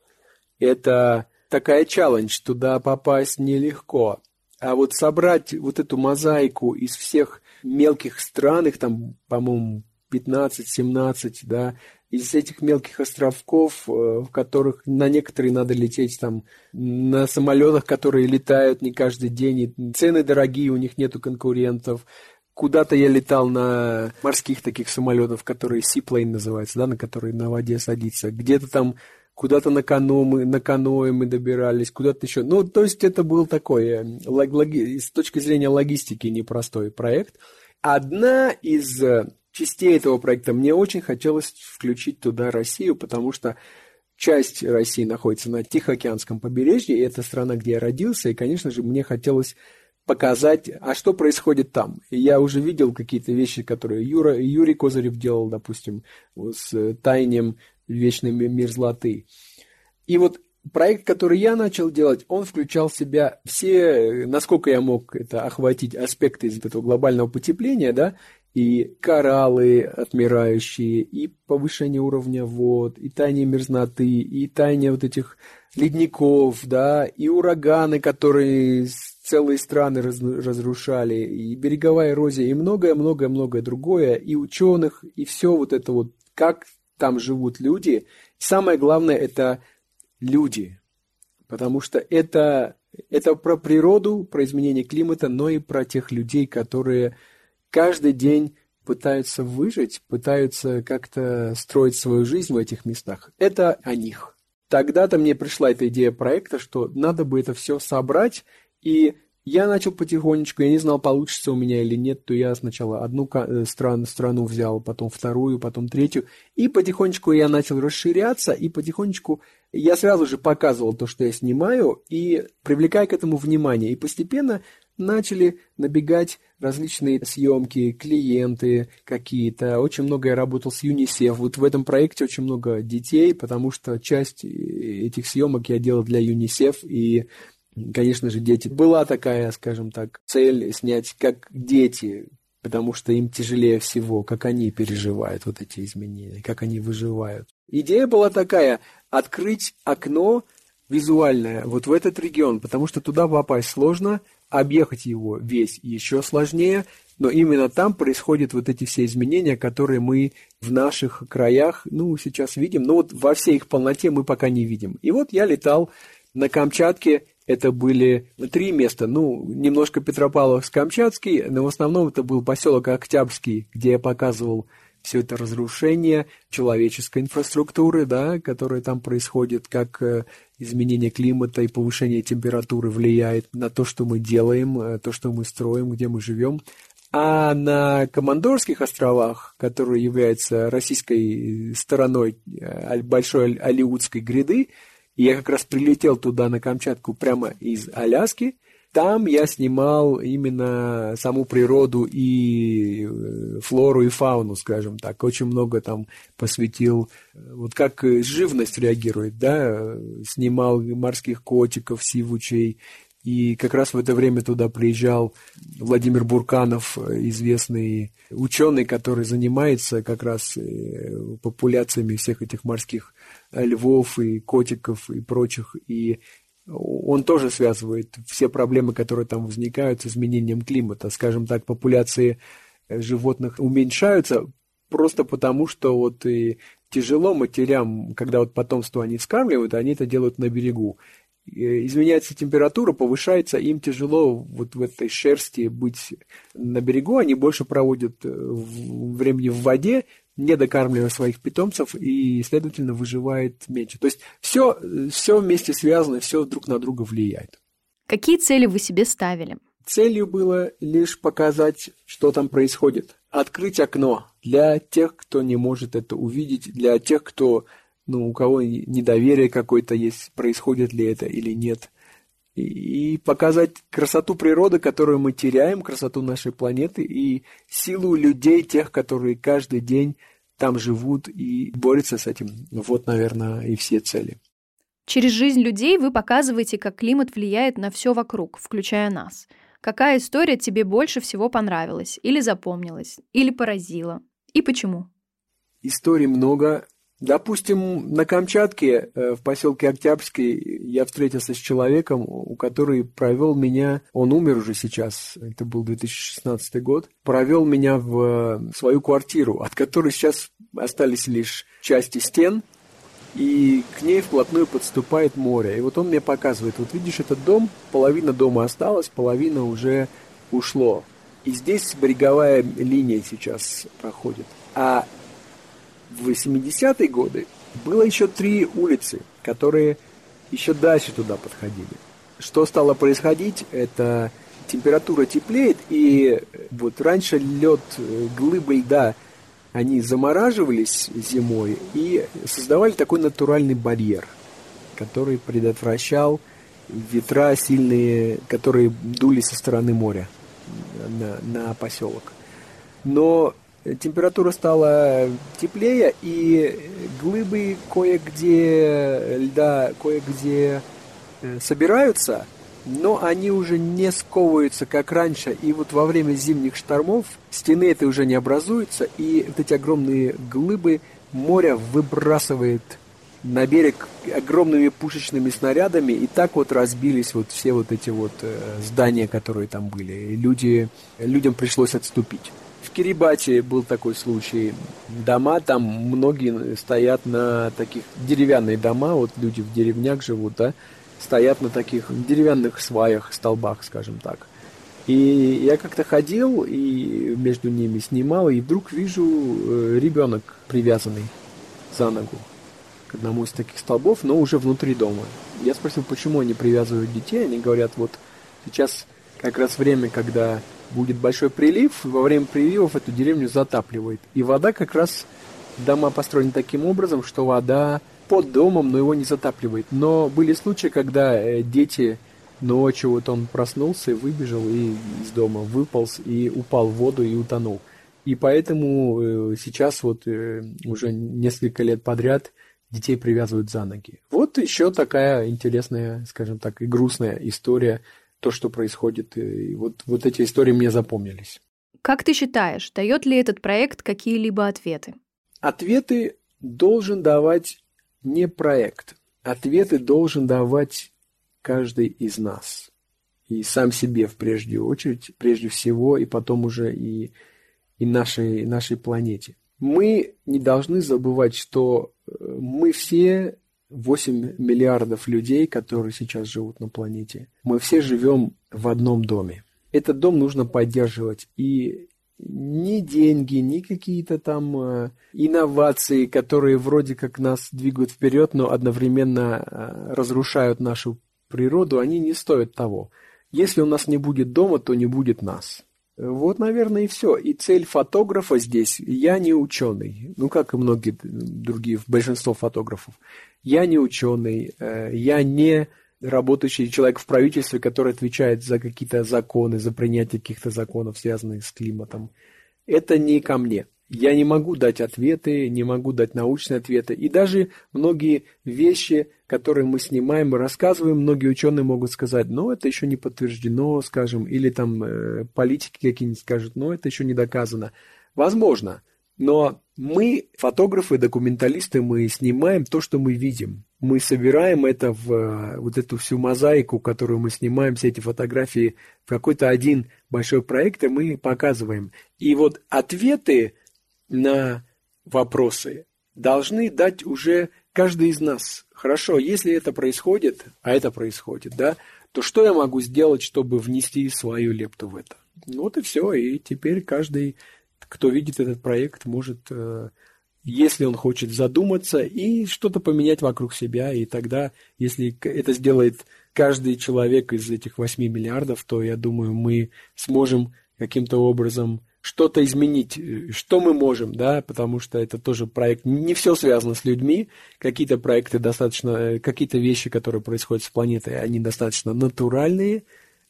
это такая челлендж, туда попасть нелегко. А вот собрать вот эту мозаику из всех мелких стран, их там, по-моему, 15-17, да, из этих мелких островков, э, в которых на некоторые надо лететь там на самолетах, которые летают не каждый день, и цены дорогие, у них нету конкурентов. Куда-то я летал на морских таких самолетов, которые seaplane называются, да, на которые на воде садится. Где-то там куда-то на, кано мы, на каноэ мы добирались, куда-то еще. Ну, то есть это был такой, э, логи, с точки зрения логистики, непростой проект. Одна из э, частей этого проекта мне очень хотелось включить туда Россию, потому что часть России находится на Тихоокеанском побережье, и это страна, где я родился, и, конечно же, мне хотелось показать, а что происходит там. Я уже видел какие-то вещи, которые Юра, Юрий Козырев делал, допустим, с вечной мерзлоты. И вот проект, который я начал делать, он включал в себя все, насколько я мог это охватить, аспекты из этого глобального потепления, да, и кораллы отмирающие, и повышение уровня вод, и таяние мерзноты, и таяние вот этих ледников, да, и ураганы, которые целые страны раз, разрушали, и береговая эрозия, и многое-многое-многое другое, и ученых, и все вот это вот, как там живут люди. Самое главное – это люди, потому что это, это про природу, про изменение климата, но и про тех людей, которые каждый день пытаются выжить, пытаются как-то строить свою жизнь в этих местах. Это о них. Тогда-то мне пришла эта идея проекта, что надо бы это все собрать и я начал потихонечку, я не знал, получится у меня или нет, то я сначала одну э, страну, страну взял, потом вторую, потом третью, и потихонечку я начал расширяться, и потихонечку я сразу же показывал то, что я снимаю, и привлекая к этому внимание, и постепенно начали набегать различные съемки, клиенты какие-то. Очень много я работал с ЮНИСЕФ. Вот в этом проекте очень много детей, потому что часть э, этих съемок я делал для ЮНИСЕФ, и конечно же, дети. Была такая, скажем так, цель снять как дети, потому что им тяжелее всего, как они переживают вот эти изменения, как они выживают. Идея была такая – открыть окно визуальное вот в этот регион, потому что туда попасть сложно, объехать его весь еще сложнее, но именно там происходят вот эти все изменения, которые мы в наших краях, ну, сейчас видим, но вот во всей их полноте мы пока не видим. И вот я летал на Камчатке это были три места. Ну, немножко Петропавловск-Камчатский, но в основном это был поселок Октябрьский, где я показывал все это разрушение человеческой инфраструктуры, да, которое там происходит, как э, изменение климата и повышение температуры влияет на то, что мы делаем, э, то, что мы строим, где мы живем. А на Командорских островах, которые являются российской стороной э, большой Алиутской гряды, я как раз прилетел туда, на Камчатку, прямо из Аляски. Там я снимал именно саму природу и э, флору и фауну, скажем так. Очень много там посвятил, э, вот как живность реагирует, да. Снимал морских котиков, сивучей. И как раз в это время туда приезжал Владимир Бурканов, известный ученый, который занимается как раз э, популяциями всех этих морских львов и котиков и прочих. И он тоже связывает все проблемы, которые там возникают с изменением климата. Скажем так, популяции животных уменьшаются просто потому, что вот и тяжело матерям, когда вот потомство они скармливают, они это делают на берегу. Изменяется температура, повышается, им тяжело вот в этой шерсти быть на берегу, они больше проводят э, времени в воде, не докармливая своих питомцев и, следовательно, выживает меньше. То есть все, все вместе связано, все друг на друга влияет. Какие цели вы себе ставили? Целью было лишь показать, что там происходит. Открыть окно для тех, кто не может это увидеть, для тех, кто, ну, у кого недоверие какое-то есть, происходит ли это или нет и показать красоту природы, которую мы теряем, красоту нашей планеты и силу людей, тех, которые каждый день там живут и борются с этим. Вот, наверное, и все цели. Через жизнь людей вы показываете, как климат влияет на все вокруг, включая нас. Какая история тебе больше всего понравилась, или запомнилась, или поразила? И почему? Историй много, Допустим, на Камчатке, э, в поселке Октябрьский, я встретился с человеком, у которого провел меня, он умер уже сейчас, это был 2016 год, провел меня в свою квартиру, от которой сейчас остались лишь части стен, и к ней вплотную подступает море. И вот он мне показывает, вот видишь этот дом, половина дома осталась, половина уже ушло. И здесь береговая линия сейчас проходит. А в 80-е годы было еще три улицы, которые еще дальше туда подходили. Что стало происходить, это температура теплеет, и вот раньше лед, глыбы льда они замораживались зимой и создавали такой натуральный барьер, который предотвращал ветра сильные, которые дули со стороны моря на, на поселок. Но температура стала теплее, и глыбы кое-где льда, кое-где э, собираются, но они уже не сковываются, как раньше. И вот во время зимних штормов стены это уже не образуются, и вот эти огромные глыбы моря выбрасывает на берег огромными пушечными снарядами, и так вот разбились вот все вот эти вот э, здания, которые там были. И люди, людям пришлось отступить. В Кирибате был такой случай. Дома там многие стоят на таких деревянные дома, вот люди в деревнях живут, да, стоят на таких деревянных сваях, столбах, скажем так. И я как-то ходил и между ними снимал, и вдруг вижу э, ребенок привязанный за ногу к одному из таких столбов, но уже внутри дома. Я спросил, почему они привязывают детей. Они говорят, вот сейчас как раз время, когда будет большой прилив, во время приливов эту деревню затапливает. И вода как раз, дома построены таким образом, что вода под домом, но его не затапливает. Но были случаи, когда э, дети ночью, вот он проснулся и выбежал и из дома, выполз и упал в воду и утонул. И поэтому э, сейчас вот э, уже несколько лет подряд детей привязывают за ноги. Вот еще такая интересная, скажем так, и грустная история, то, что происходит. И вот, вот эти истории мне запомнились. Как ты считаешь, дает ли этот проект какие-либо ответы? Ответы должен давать не проект. Ответы должен давать каждый из нас. И сам себе в прежде очередь, прежде всего, и потом уже и, и нашей, нашей планете. Мы не должны забывать, что э, мы все 8 миллиардов людей, которые сейчас живут на планете. Мы все живем в одном доме. Этот дом нужно поддерживать. И ни деньги, ни какие-то там э, инновации, которые вроде как нас двигают вперед, но одновременно э, разрушают нашу природу, они не стоят того. Если у нас не будет дома, то не будет нас. Вот, наверное, и все. И цель фотографа здесь, я не ученый, ну, как и многие другие, большинство фотографов. Я не ученый, э, я не работающий человек в правительстве, который отвечает за какие-то законы, за принятие каких-то законов, связанных с климатом. Это не ко мне. Я не могу дать ответы, не могу дать научные ответы. И даже многие вещи, которые мы снимаем и рассказываем, многие ученые могут сказать, ну, это еще не подтверждено, скажем, или там э, политики какие-нибудь скажут, ну, это еще не доказано. Возможно, но мы, фотографы, документалисты, мы снимаем то, что мы видим. Мы собираем это в э, вот эту всю мозаику, которую мы снимаем, все эти фотографии в какой-то один большой проект, и мы показываем. И вот ответы на вопросы должны дать уже каждый из нас. Хорошо, если это происходит, а это происходит, да, то что я могу сделать, чтобы внести свою лепту в это? Вот и все. И теперь каждый, кто видит этот проект, может, э, если он хочет задуматься и что-то поменять вокруг себя, и тогда, если это сделает каждый человек из этих 8 миллиардов, то, я думаю, мы сможем каким-то образом что-то изменить, э, что мы можем, да, потому что это тоже проект, не все связано с людьми, какие-то проекты достаточно, э, какие-то вещи, которые происходят с планетой, они достаточно натуральные,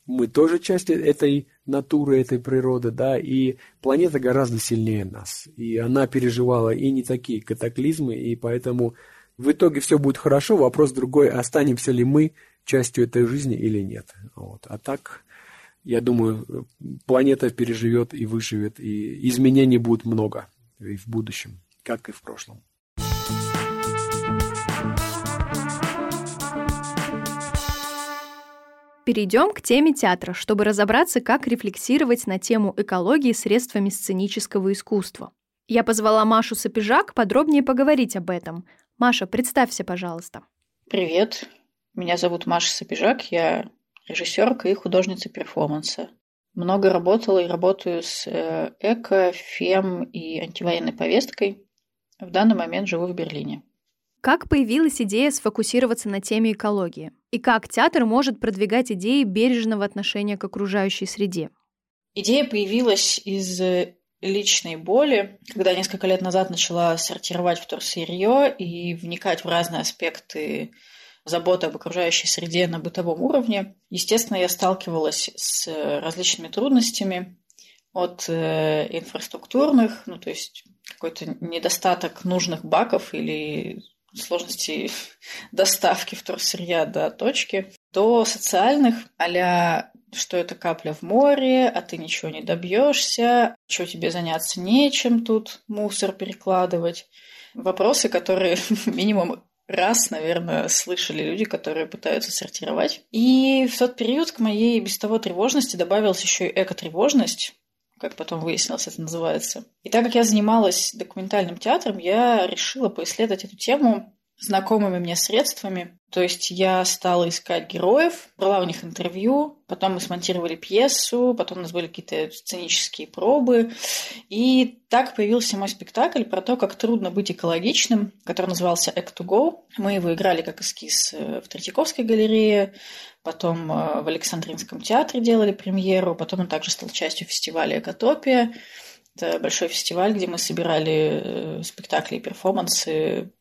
мы тоже часть этой натуры, этой природы, да, и планета гораздо сильнее нас, и она переживала и не такие катаклизмы, и поэтому в итоге все будет хорошо, вопрос другой, останемся ли мы частью этой жизни или нет, вот, а так я думаю, планета переживет и выживет, и изменений будет много и в будущем, как и в прошлом. Перейдем к теме театра, чтобы разобраться, как рефлексировать на тему экологии средствами сценического искусства. Я позвала Машу Сапежак подробнее поговорить об этом. Маша, представься, пожалуйста. Привет, меня зовут Маша Сапежак, я режиссерка и художница перформанса. Много работала и работаю с э, эко, фем и антивоенной повесткой. В данный момент живу в Берлине. Как появилась идея сфокусироваться на теме экологии? И как театр может продвигать идеи бережного отношения к окружающей среде? Идея появилась из э, личной боли, когда несколько лет назад начала сортировать вторсырье и вникать в разные аспекты заботы об окружающей среде на бытовом уровне. Естественно, я сталкивалась с различными трудностями от э, инфраструктурных, ну то есть какой-то недостаток нужных баков или сложности доставки вторсырья до точки, до социальных, а что это капля в море, а ты ничего не добьешься, что тебе заняться нечем тут, мусор перекладывать. Вопросы, которые минимум раз, наверное, слышали люди, которые пытаются сортировать. И в тот период к моей без того тревожности добавилась еще и эко-тревожность, как потом выяснилось, это называется. И так как я занималась документальным театром, я решила поисследовать эту тему знакомыми мне средствами. То есть я стала искать героев, брала у них интервью, потом мы смонтировали пьесу, потом у нас были какие-то сценические пробы. И так появился мой спектакль про то, как трудно быть экологичным, который назывался «Act to Go». Мы его играли как эскиз э, в Третьяковской галерее, потом э, в Александринском театре делали премьеру, потом он также стал частью фестиваля «Экотопия». Это большой фестиваль, где мы собирали э, спектакли и перформансы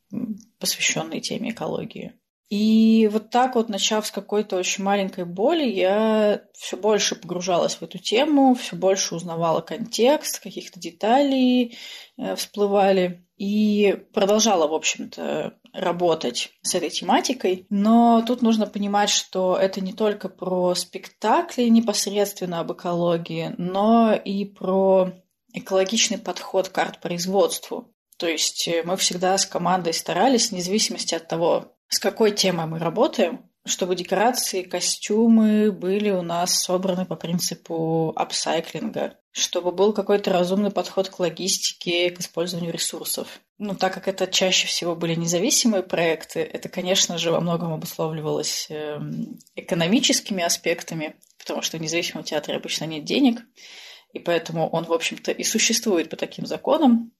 посвященный теме экологии. И вот так вот, начав с какой-то очень маленькой боли, я все больше погружалась в эту тему, все больше узнавала контекст, каких-то деталей э, всплывали. И продолжала, в общем-то, работать с этой тематикой. Но тут нужно понимать, что это не только про спектакли непосредственно об экологии, но и про экологичный подход к арт-производству. То есть э, мы всегда с командой старались, вне зависимости от того, с какой темой мы работаем, чтобы декорации, костюмы были у нас собраны по принципу апсайклинга, чтобы был какой-то разумный подход к логистике, к использованию ресурсов. Ну, так как это чаще всего были независимые проекты, это, конечно же, во многом обусловливалось эм, экономическими аспектами, потому что в независимом театре обычно нет денег, и поэтому он, в общем-то, и существует по таким законам.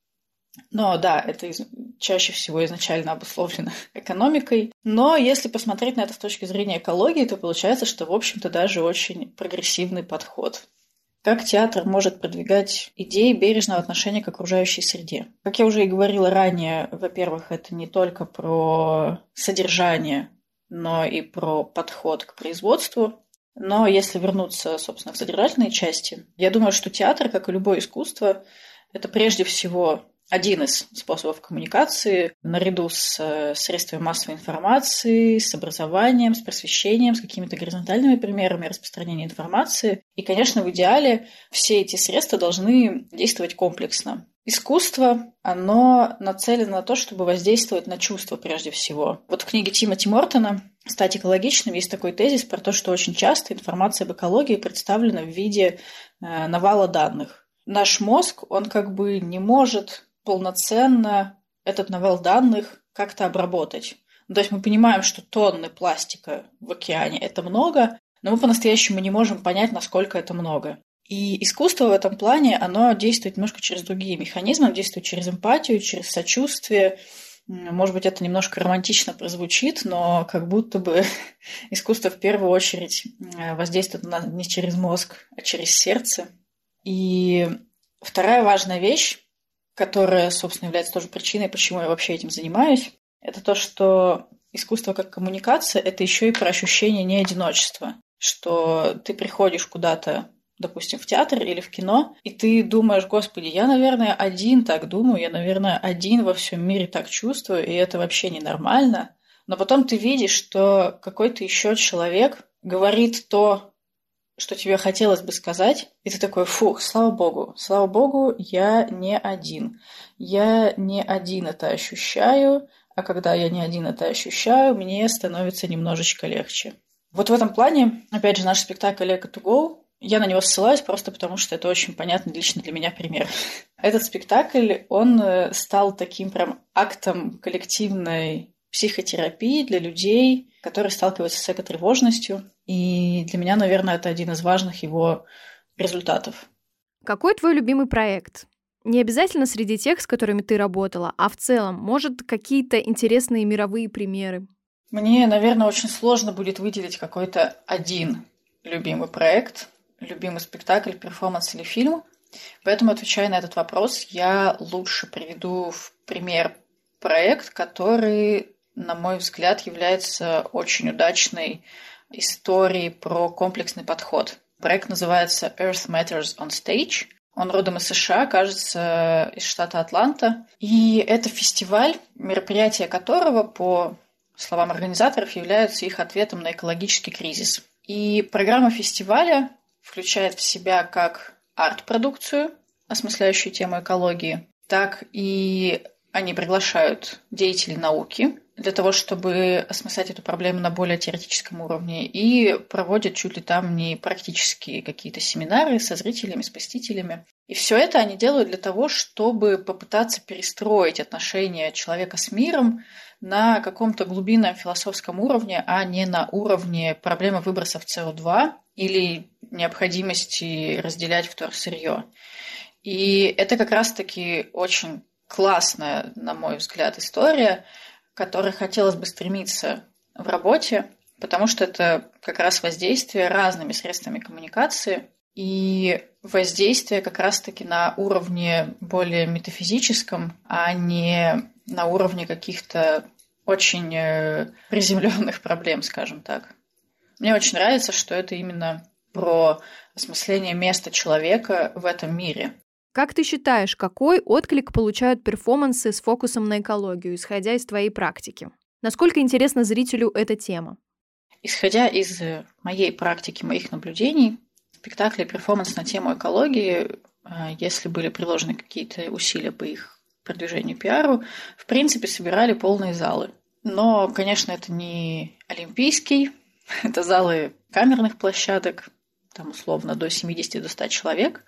Но да, это из... чаще всего изначально обусловлено экономикой. Но если посмотреть на это с точки зрения экологии, то получается, что, в общем-то, даже очень прогрессивный подход. Как театр может продвигать идеи бережного отношения к окружающей среде? Как я уже и говорила ранее, во-первых, это не только про содержание, но и про подход к производству. Но если вернуться, собственно, к содержательной части, я думаю, что театр, как и любое искусство, это прежде всего один из способов коммуникации наряду с э, средствами массовой информации, с образованием, с просвещением, с какими-то горизонтальными примерами распространения информации. И, конечно, в идеале все эти средства должны действовать комплексно. Искусство, оно нацелено на то, чтобы воздействовать на чувства прежде всего. Вот в книге Тимоти Мортона «Стать экологичным» есть такой тезис про то, что очень часто информация об экологии представлена в виде э, навала данных. Наш мозг, он как бы не может полноценно этот навал данных как-то обработать. то есть мы понимаем, что тонны пластика в океане – это много, но мы по-настоящему не можем понять, насколько это много. И искусство в этом плане, оно действует немножко через другие механизмы, действует через эмпатию, через сочувствие. Может быть, это немножко романтично прозвучит, но как будто бы искусство в первую очередь э, воздействует на не через мозг, а через сердце. И вторая важная вещь, которая, собственно, является тоже причиной, почему я вообще этим занимаюсь, это то, что искусство как коммуникация – это еще и про ощущение неодиночества, что ты приходишь куда-то допустим, в театр или в кино, и ты думаешь, господи, я, наверное, один так думаю, я, наверное, один во всем мире так чувствую, и это вообще ненормально. Но потом ты видишь, что какой-то еще человек говорит то, что тебе хотелось бы сказать, и ты такой, фух, слава богу, слава богу, я не один. Я не один это ощущаю, а когда я не один это ощущаю, мне становится немножечко легче. Вот в этом плане, опять же, наш спектакль «Эко to go», я на него ссылаюсь просто потому, что это очень понятный лично для меня пример. Этот спектакль, он э, стал таким прям актом коллективной психотерапии для людей, которые сталкиваются с экотревожностью. И для меня, наверное, это один из важных его результатов. Какой твой любимый проект? Не обязательно среди тех, с которыми ты работала, а в целом, может, какие-то интересные мировые примеры? Мне, наверное, очень сложно будет выделить какой-то один любимый проект, любимый спектакль, перформанс или фильм. Поэтому, отвечая на этот вопрос, я лучше приведу в пример проект, который, на мой взгляд, является очень удачной историей про комплексный подход. Проект называется Earth Matters on Stage. Он родом из США, кажется, из штата Атланта. И это фестиваль, мероприятие которого, по словам организаторов, являются их ответом на экологический кризис. И программа фестиваля включает в себя как арт-продукцию, осмысляющую тему экологии, так и они приглашают деятелей науки для того, чтобы осмыслять эту проблему на более теоретическом уровне, и проводят чуть ли там не практические какие-то семинары со зрителями, с посетителями. И все это они делают для того, чтобы попытаться перестроить отношения человека с миром на каком-то глубинном философском уровне, а не на уровне проблемы выбросов СО2 или необходимости разделять вторсырье. И это как раз-таки очень классная, на мой взгляд, история, которой хотелось бы стремиться в работе, потому что это как раз воздействие разными средствами коммуникации и воздействие как раз-таки на уровне более метафизическом, а не на уровне каких-то очень э, приземленных проблем, скажем так. Мне очень нравится, что это именно про осмысление места человека в этом мире. Как ты считаешь, какой отклик получают перформансы с фокусом на экологию, исходя из твоей практики? Насколько интересна зрителю эта тема? Исходя из моей практики, моих наблюдений, спектакли перформанс на тему экологии, а, если были приложены какие-то усилия по их продвижению пиару, в принципе, собирали полные залы. Но, конечно, это не олимпийский, это залы камерных площадок, там условно до 70 до 100 человек,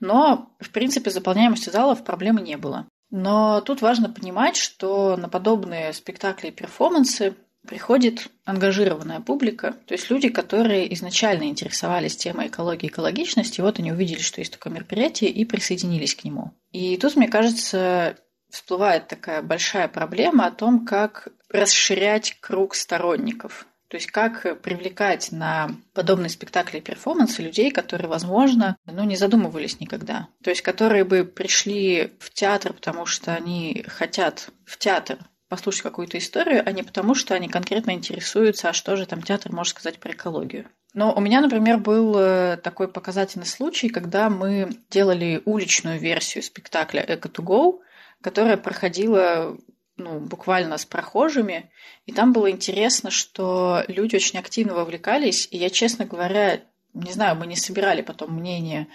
но в принципе заполняемости залов проблемы не было. Но тут важно понимать, что на подобные спектакли и перформансы приходит ангажированная публика, то есть люди, которые изначально интересовались темой экологии и экологичности, вот они увидели, что есть такое мероприятие и присоединились к нему. И тут, мне кажется, всплывает такая большая проблема о том, как расширять круг сторонников то есть как привлекать на подобные спектакли и перформансы людей, которые, возможно, ну, не задумывались никогда. То есть которые бы пришли в театр, потому что они хотят в театр послушать какую-то историю, а не потому, что они конкретно интересуются, а что же там театр может сказать про экологию. Но у меня, например, был э, такой показательный случай, когда мы делали уличную версию спектакля «Эко to Go», которая проходила ну, буквально с прохожими. И там было интересно, что люди очень активно вовлекались. И я, честно говоря, не знаю, мы не собирали потом мнение,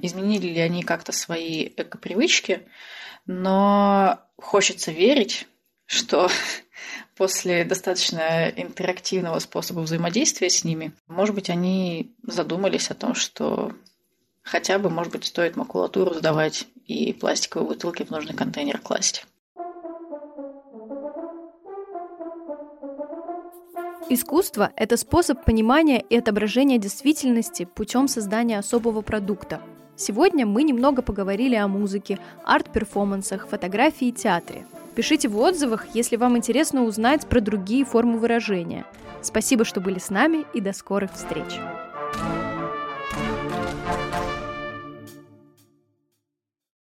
изменили ли они как-то свои экопривычки, но хочется верить, что после достаточно интерактивного способа взаимодействия с ними, может быть, они задумались о том, что хотя бы, может быть, стоит макулатуру сдавать и пластиковые бутылки в нужный контейнер класть. Искусство – это способ понимания и отображения действительности путем создания особого продукта. Сегодня мы немного поговорили о музыке, арт-перформансах, фотографии и театре. Пишите в отзывах, если вам интересно узнать про другие формы выражения. Спасибо, что были с нами и до скорых встреч!